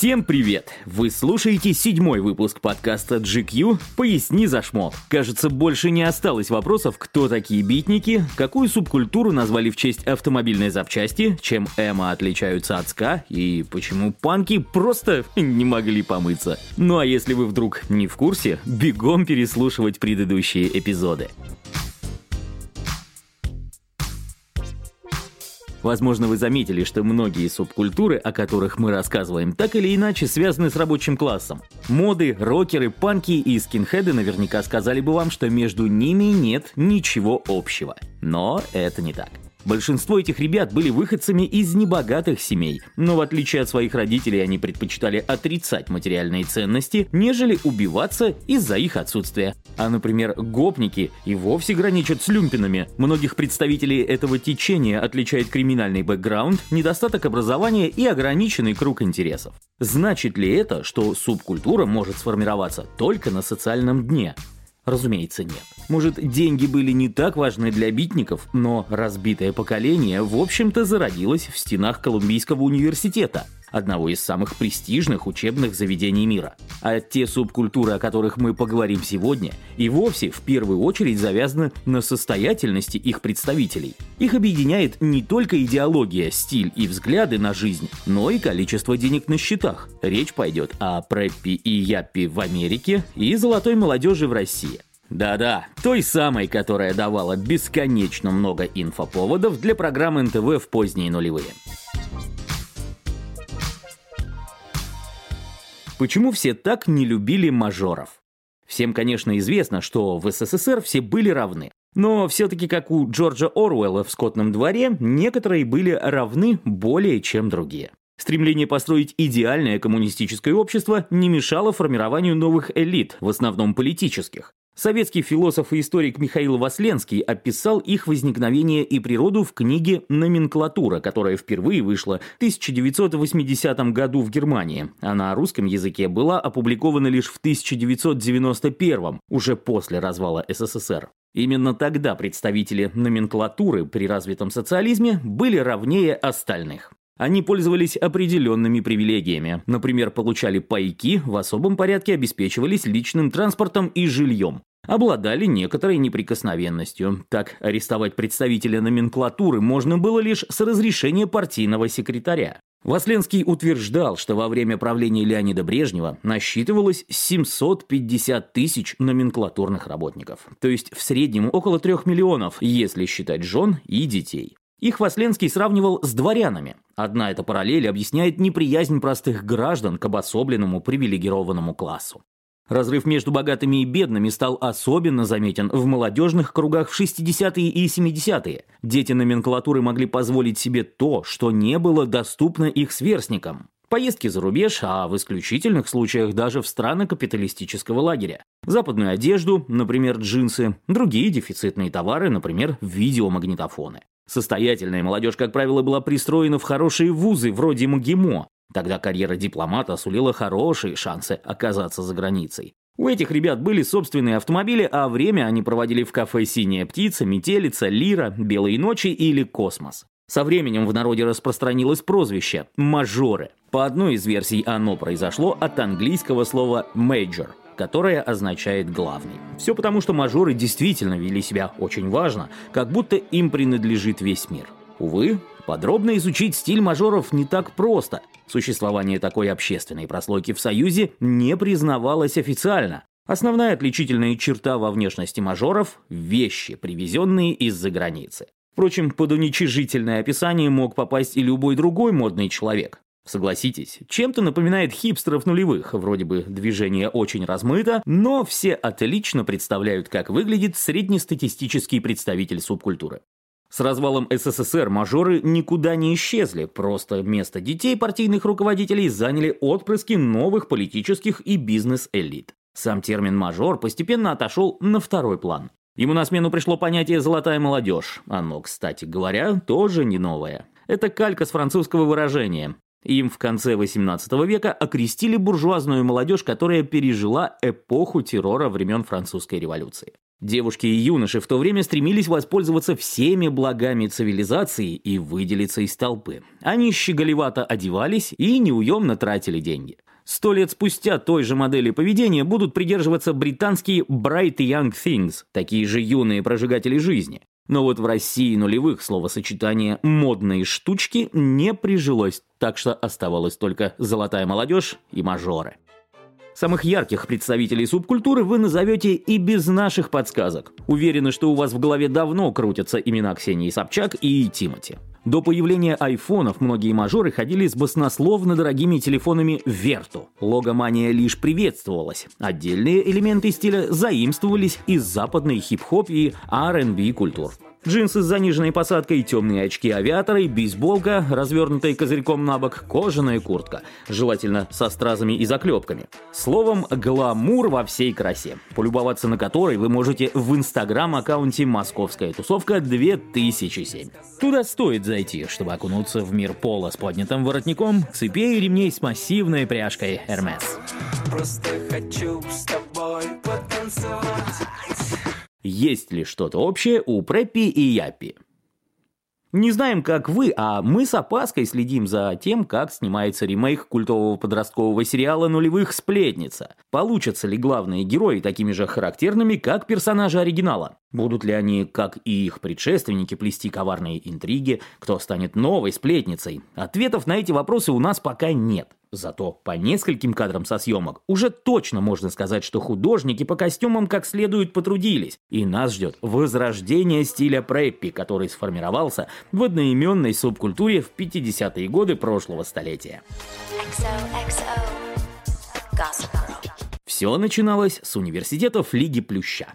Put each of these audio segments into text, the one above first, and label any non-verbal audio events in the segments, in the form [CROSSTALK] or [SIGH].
Всем привет! Вы слушаете седьмой выпуск подкаста GQ «Поясни за шмот». Кажется, больше не осталось вопросов, кто такие битники, какую субкультуру назвали в честь автомобильной запчасти, чем эмо отличаются от ска и почему панки просто [LAUGHS] не могли помыться. Ну а если вы вдруг не в курсе, бегом переслушивать предыдущие эпизоды. Возможно, вы заметили, что многие субкультуры, о которых мы рассказываем, так или иначе связаны с рабочим классом. Моды, рокеры, панки и скинхеды наверняка сказали бы вам, что между ними нет ничего общего. Но это не так. Большинство этих ребят были выходцами из небогатых семей, но в отличие от своих родителей они предпочитали отрицать материальные ценности, нежели убиваться из-за их отсутствия. А, например, гопники и вовсе граничат с люмпинами. Многих представителей этого течения отличает криминальный бэкграунд, недостаток образования и ограниченный круг интересов. Значит ли это, что субкультура может сформироваться только на социальном дне? Разумеется, нет. Может, деньги были не так важны для битников, но разбитое поколение, в общем-то, зародилось в стенах Колумбийского университета, одного из самых престижных учебных заведений мира. А те субкультуры, о которых мы поговорим сегодня, и вовсе в первую очередь завязаны на состоятельности их представителей. Их объединяет не только идеология, стиль и взгляды на жизнь, но и количество денег на счетах. Речь пойдет о преппи и яппи в Америке и золотой молодежи в России. Да-да, той самой, которая давала бесконечно много инфоповодов для программ НТВ в поздние нулевые. Почему все так не любили мажоров? Всем, конечно, известно, что в СССР все были равны. Но все-таки, как у Джорджа Оруэлла в «Скотном дворе», некоторые были равны более чем другие. Стремление построить идеальное коммунистическое общество не мешало формированию новых элит, в основном политических. Советский философ и историк Михаил Васленский описал их возникновение и природу в книге «Номенклатура», которая впервые вышла в 1980 году в Германии, а на русском языке была опубликована лишь в 1991, уже после развала СССР. Именно тогда представители номенклатуры при развитом социализме были равнее остальных. Они пользовались определенными привилегиями. Например, получали пайки, в особом порядке обеспечивались личным транспортом и жильем обладали некоторой неприкосновенностью. Так, арестовать представителя номенклатуры можно было лишь с разрешения партийного секретаря. Васленский утверждал, что во время правления Леонида Брежнева насчитывалось 750 тысяч номенклатурных работников, то есть в среднем около 3 миллионов, если считать жен и детей. Их Васленский сравнивал с дворянами. Одна эта параллель объясняет неприязнь простых граждан к обособленному привилегированному классу. Разрыв между богатыми и бедными стал особенно заметен в молодежных кругах в 60-е и 70-е. Дети номенклатуры могли позволить себе то, что не было доступно их сверстникам. Поездки за рубеж, а в исключительных случаях даже в страны капиталистического лагеря. Западную одежду, например, джинсы, другие дефицитные товары, например, видеомагнитофоны. Состоятельная молодежь, как правило, была пристроена в хорошие вузы, вроде МГИМО, Тогда карьера дипломата сулила хорошие шансы оказаться за границей. У этих ребят были собственные автомобили, а время они проводили в кафе «Синяя птица», «Метелица», «Лира», «Белые ночи» или «Космос». Со временем в народе распространилось прозвище «мажоры». По одной из версий оно произошло от английского слова «major», которое означает «главный». Все потому, что мажоры действительно вели себя очень важно, как будто им принадлежит весь мир. Увы, подробно изучить стиль мажоров не так просто. Существование такой общественной прослойки в Союзе не признавалось официально. Основная отличительная черта во внешности мажоров – вещи, привезенные из-за границы. Впрочем, под уничижительное описание мог попасть и любой другой модный человек. Согласитесь, чем-то напоминает хипстеров нулевых, вроде бы движение очень размыто, но все отлично представляют, как выглядит среднестатистический представитель субкультуры. С развалом СССР мажоры никуда не исчезли, просто место детей партийных руководителей заняли отпрыски новых политических и бизнес-элит. Сам термин «мажор» постепенно отошел на второй план. Ему на смену пришло понятие «золотая молодежь». Оно, кстати говоря, тоже не новое. Это калька с французского выражения. Им в конце XVIII века окрестили буржуазную молодежь, которая пережила эпоху террора времен французской революции. Девушки и юноши в то время стремились воспользоваться всеми благами цивилизации и выделиться из толпы. Они щеголевато одевались и неуемно тратили деньги. Сто лет спустя той же модели поведения будут придерживаться британские Bright Young Things, такие же юные прожигатели жизни. Но вот в России нулевых словосочетание «модные штучки» не прижилось, так что оставалось только «золотая молодежь» и «мажоры». Самых ярких представителей субкультуры вы назовете и без наших подсказок. Уверены, что у вас в голове давно крутятся имена Ксении Собчак и Тимати. До появления айфонов многие мажоры ходили с баснословно дорогими телефонами Верту. Логомания лишь приветствовалась. Отдельные элементы стиля заимствовались из западной хип-хоп и R&B культур. Джинсы с заниженной посадкой, темные очки авиаторы, бейсболка, развернутая козырьком на бок, кожаная куртка, желательно со стразами и заклепками. Словом, гламур во всей красе, полюбоваться на которой вы можете в инстаграм-аккаунте «Московская тусовка 2007». Туда стоит зайти, чтобы окунуться в мир пола с поднятым воротником, цепей и ремней с массивной пряжкой Hermes. Просто хочу с тобой потанцевать. Есть ли что-то общее у Преппи и Яппи? Не знаем, как вы, а мы с опаской следим за тем, как снимается ремейк культового подросткового сериала «Нулевых сплетница». Получатся ли главные герои такими же характерными, как персонажи оригинала? Будут ли они, как и их предшественники, плести коварные интриги? Кто станет новой сплетницей? Ответов на эти вопросы у нас пока нет. Зато по нескольким кадрам со съемок уже точно можно сказать, что художники по костюмам как следует потрудились, и нас ждет возрождение стиля преппи, который сформировался в одноименной субкультуре в 50-е годы прошлого столетия. Все начиналось с университетов Лиги Плюща.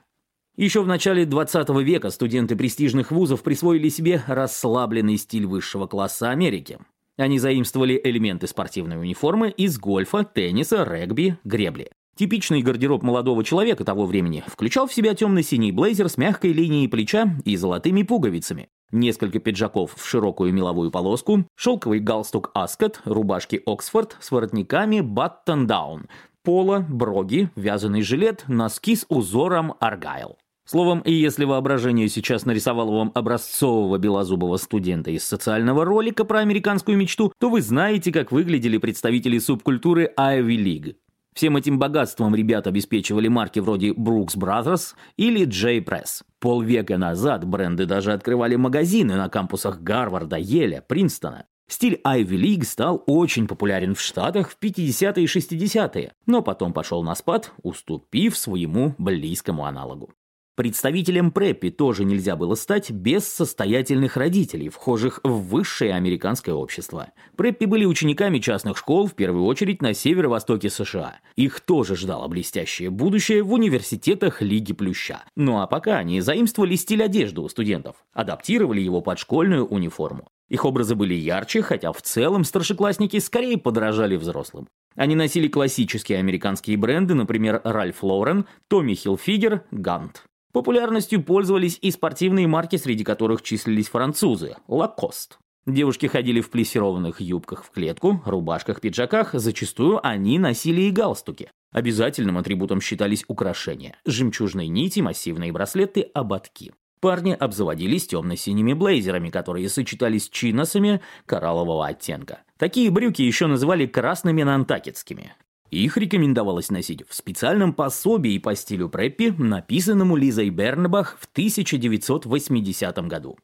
Еще в начале 20 века студенты престижных вузов присвоили себе расслабленный стиль высшего класса Америки. Они заимствовали элементы спортивной униформы из гольфа, тенниса, регби, гребли. Типичный гардероб молодого человека того времени включал в себя темно-синий блейзер с мягкой линией плеча и золотыми пуговицами, несколько пиджаков в широкую меловую полоску, шелковый галстук Аскот, рубашки Оксфорд с воротниками button-down, поло, броги, вязаный жилет, носки с узором Аргайл. Словом, и если воображение сейчас нарисовало вам образцового белозубого студента из социального ролика про американскую мечту, то вы знаете, как выглядели представители субкультуры Ivy League. Всем этим богатством ребят обеспечивали марки вроде Brooks Brothers или J Press. Полвека назад бренды даже открывали магазины на кампусах Гарварда, Еля, Принстона. Стиль Ivy League стал очень популярен в Штатах в 50-е и 60-е, но потом пошел на спад, уступив своему близкому аналогу. Представителем преппи тоже нельзя было стать без состоятельных родителей, вхожих в высшее американское общество. Преппи были учениками частных школ, в первую очередь на северо-востоке США. Их тоже ждало блестящее будущее в университетах Лиги Плюща. Ну а пока они заимствовали стиль одежды у студентов, адаптировали его под школьную униформу. Их образы были ярче, хотя в целом старшеклассники скорее подражали взрослым. Они носили классические американские бренды, например, Ральф Лорен, Томми Хилфигер, Гант. Популярностью пользовались и спортивные марки, среди которых числились французы – Лакост. Девушки ходили в плессированных юбках в клетку, рубашках, пиджаках, зачастую они носили и галстуки. Обязательным атрибутом считались украшения – жемчужные нити, массивные браслеты, ободки. Парни обзаводились темно-синими блейзерами, которые сочетались с чиносами кораллового оттенка. Такие брюки еще называли красными нантакетскими. Их рекомендовалось носить в специальном пособии по стилю преппи, написанному Лизой Бернбах в 1980 году.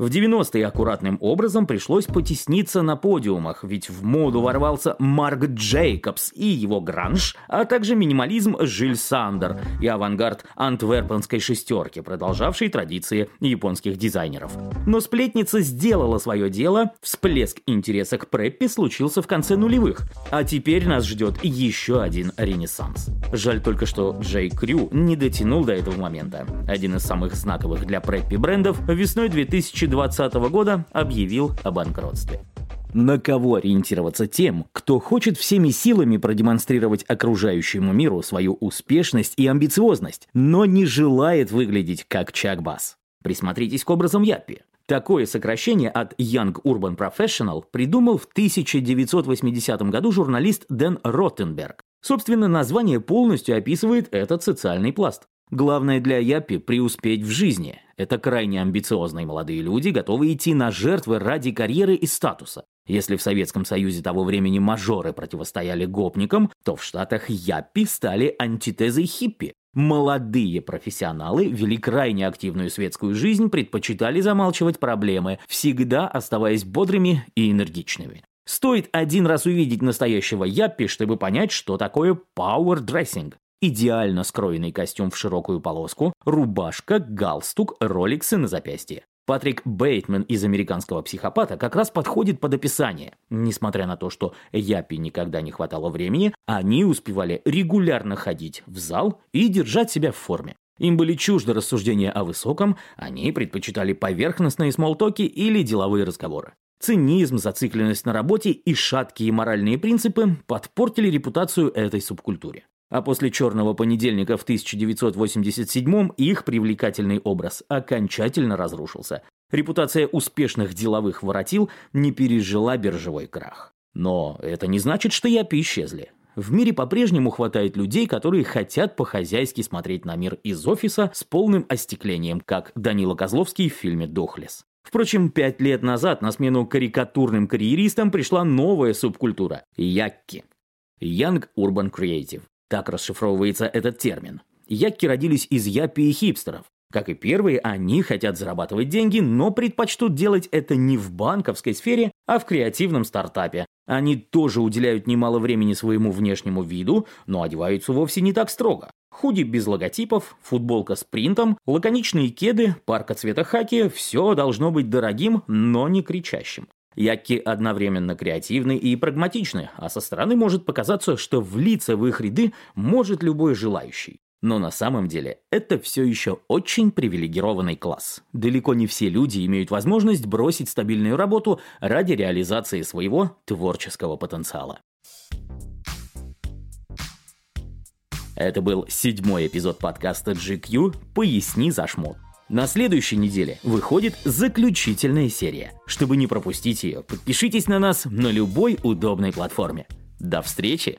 В 90-е аккуратным образом пришлось потесниться на подиумах, ведь в моду ворвался Марк Джейкобс и его гранж, а также минимализм Жиль Сандер и авангард антверпенской шестерки, продолжавшей традиции японских дизайнеров. Но сплетница сделала свое дело, всплеск интереса к преппи случился в конце нулевых, а теперь нас ждет еще один ренессанс. Жаль только, что Джей Крю не дотянул до этого момента. Один из самых знаковых для преппи брендов весной 2000 2020 года объявил о банкротстве. На кого ориентироваться тем, кто хочет всеми силами продемонстрировать окружающему миру свою успешность и амбициозность, но не желает выглядеть как Чак Басс? Присмотритесь к образам Яппи. Такое сокращение от Young Urban Professional придумал в 1980 году журналист Дэн Роттенберг. Собственно, название полностью описывает этот социальный пласт. Главное для Япи – преуспеть в жизни. Это крайне амбициозные молодые люди, готовые идти на жертвы ради карьеры и статуса. Если в Советском Союзе того времени мажоры противостояли гопникам, то в Штатах яппи стали антитезой хиппи. Молодые профессионалы вели крайне активную светскую жизнь, предпочитали замалчивать проблемы, всегда оставаясь бодрыми и энергичными. Стоит один раз увидеть настоящего яппи, чтобы понять, что такое power dressing. Идеально скроенный костюм в широкую полоску, рубашка, галстук, Rolex ы на запястье. Патрик Бейтман из «Американского психопата» как раз подходит под описание. Несмотря на то, что яппи никогда не хватало времени, они успевали регулярно ходить в зал и держать себя в форме. Им были чужды рассуждения о высоком, они предпочитали поверхностные смолтоки или деловые разговоры. Цинизм, зацикленность на работе и шаткие моральные принципы подпортили репутацию этой субкультуре. А после «Черного понедельника» в 1987-м их привлекательный образ окончательно разрушился. Репутация успешных деловых воротил не пережила биржевой крах. Но это не значит, что япи исчезли. В мире по-прежнему хватает людей, которые хотят по-хозяйски смотреть на мир из офиса с полным остеклением, как Данила Козловский в фильме «Дохлес». Впрочем, пять лет назад на смену карикатурным карьеристам пришла новая субкультура – якки. Young Urban Creative. Так расшифровывается этот термин. Якки родились из япи хипстеров. Как и первые, они хотят зарабатывать деньги, но предпочтут делать это не в банковской сфере, а в креативном стартапе. Они тоже уделяют немало времени своему внешнему виду, но одеваются вовсе не так строго. Худи без логотипов, футболка с принтом, лаконичные кеды, парка цвета хаки – все должно быть дорогим, но не кричащим. Якки одновременно креативны и прагматичны, а со стороны может показаться, что влиться в их ряды может любой желающий. Но на самом деле это все еще очень привилегированный класс. Далеко не все люди имеют возможность бросить стабильную работу ради реализации своего творческого потенциала. Это был седьмой эпизод подкаста GQ «Поясни за шмот». На следующей неделе выходит заключительная серия. Чтобы не пропустить ее, подпишитесь на нас на любой удобной платформе. До встречи!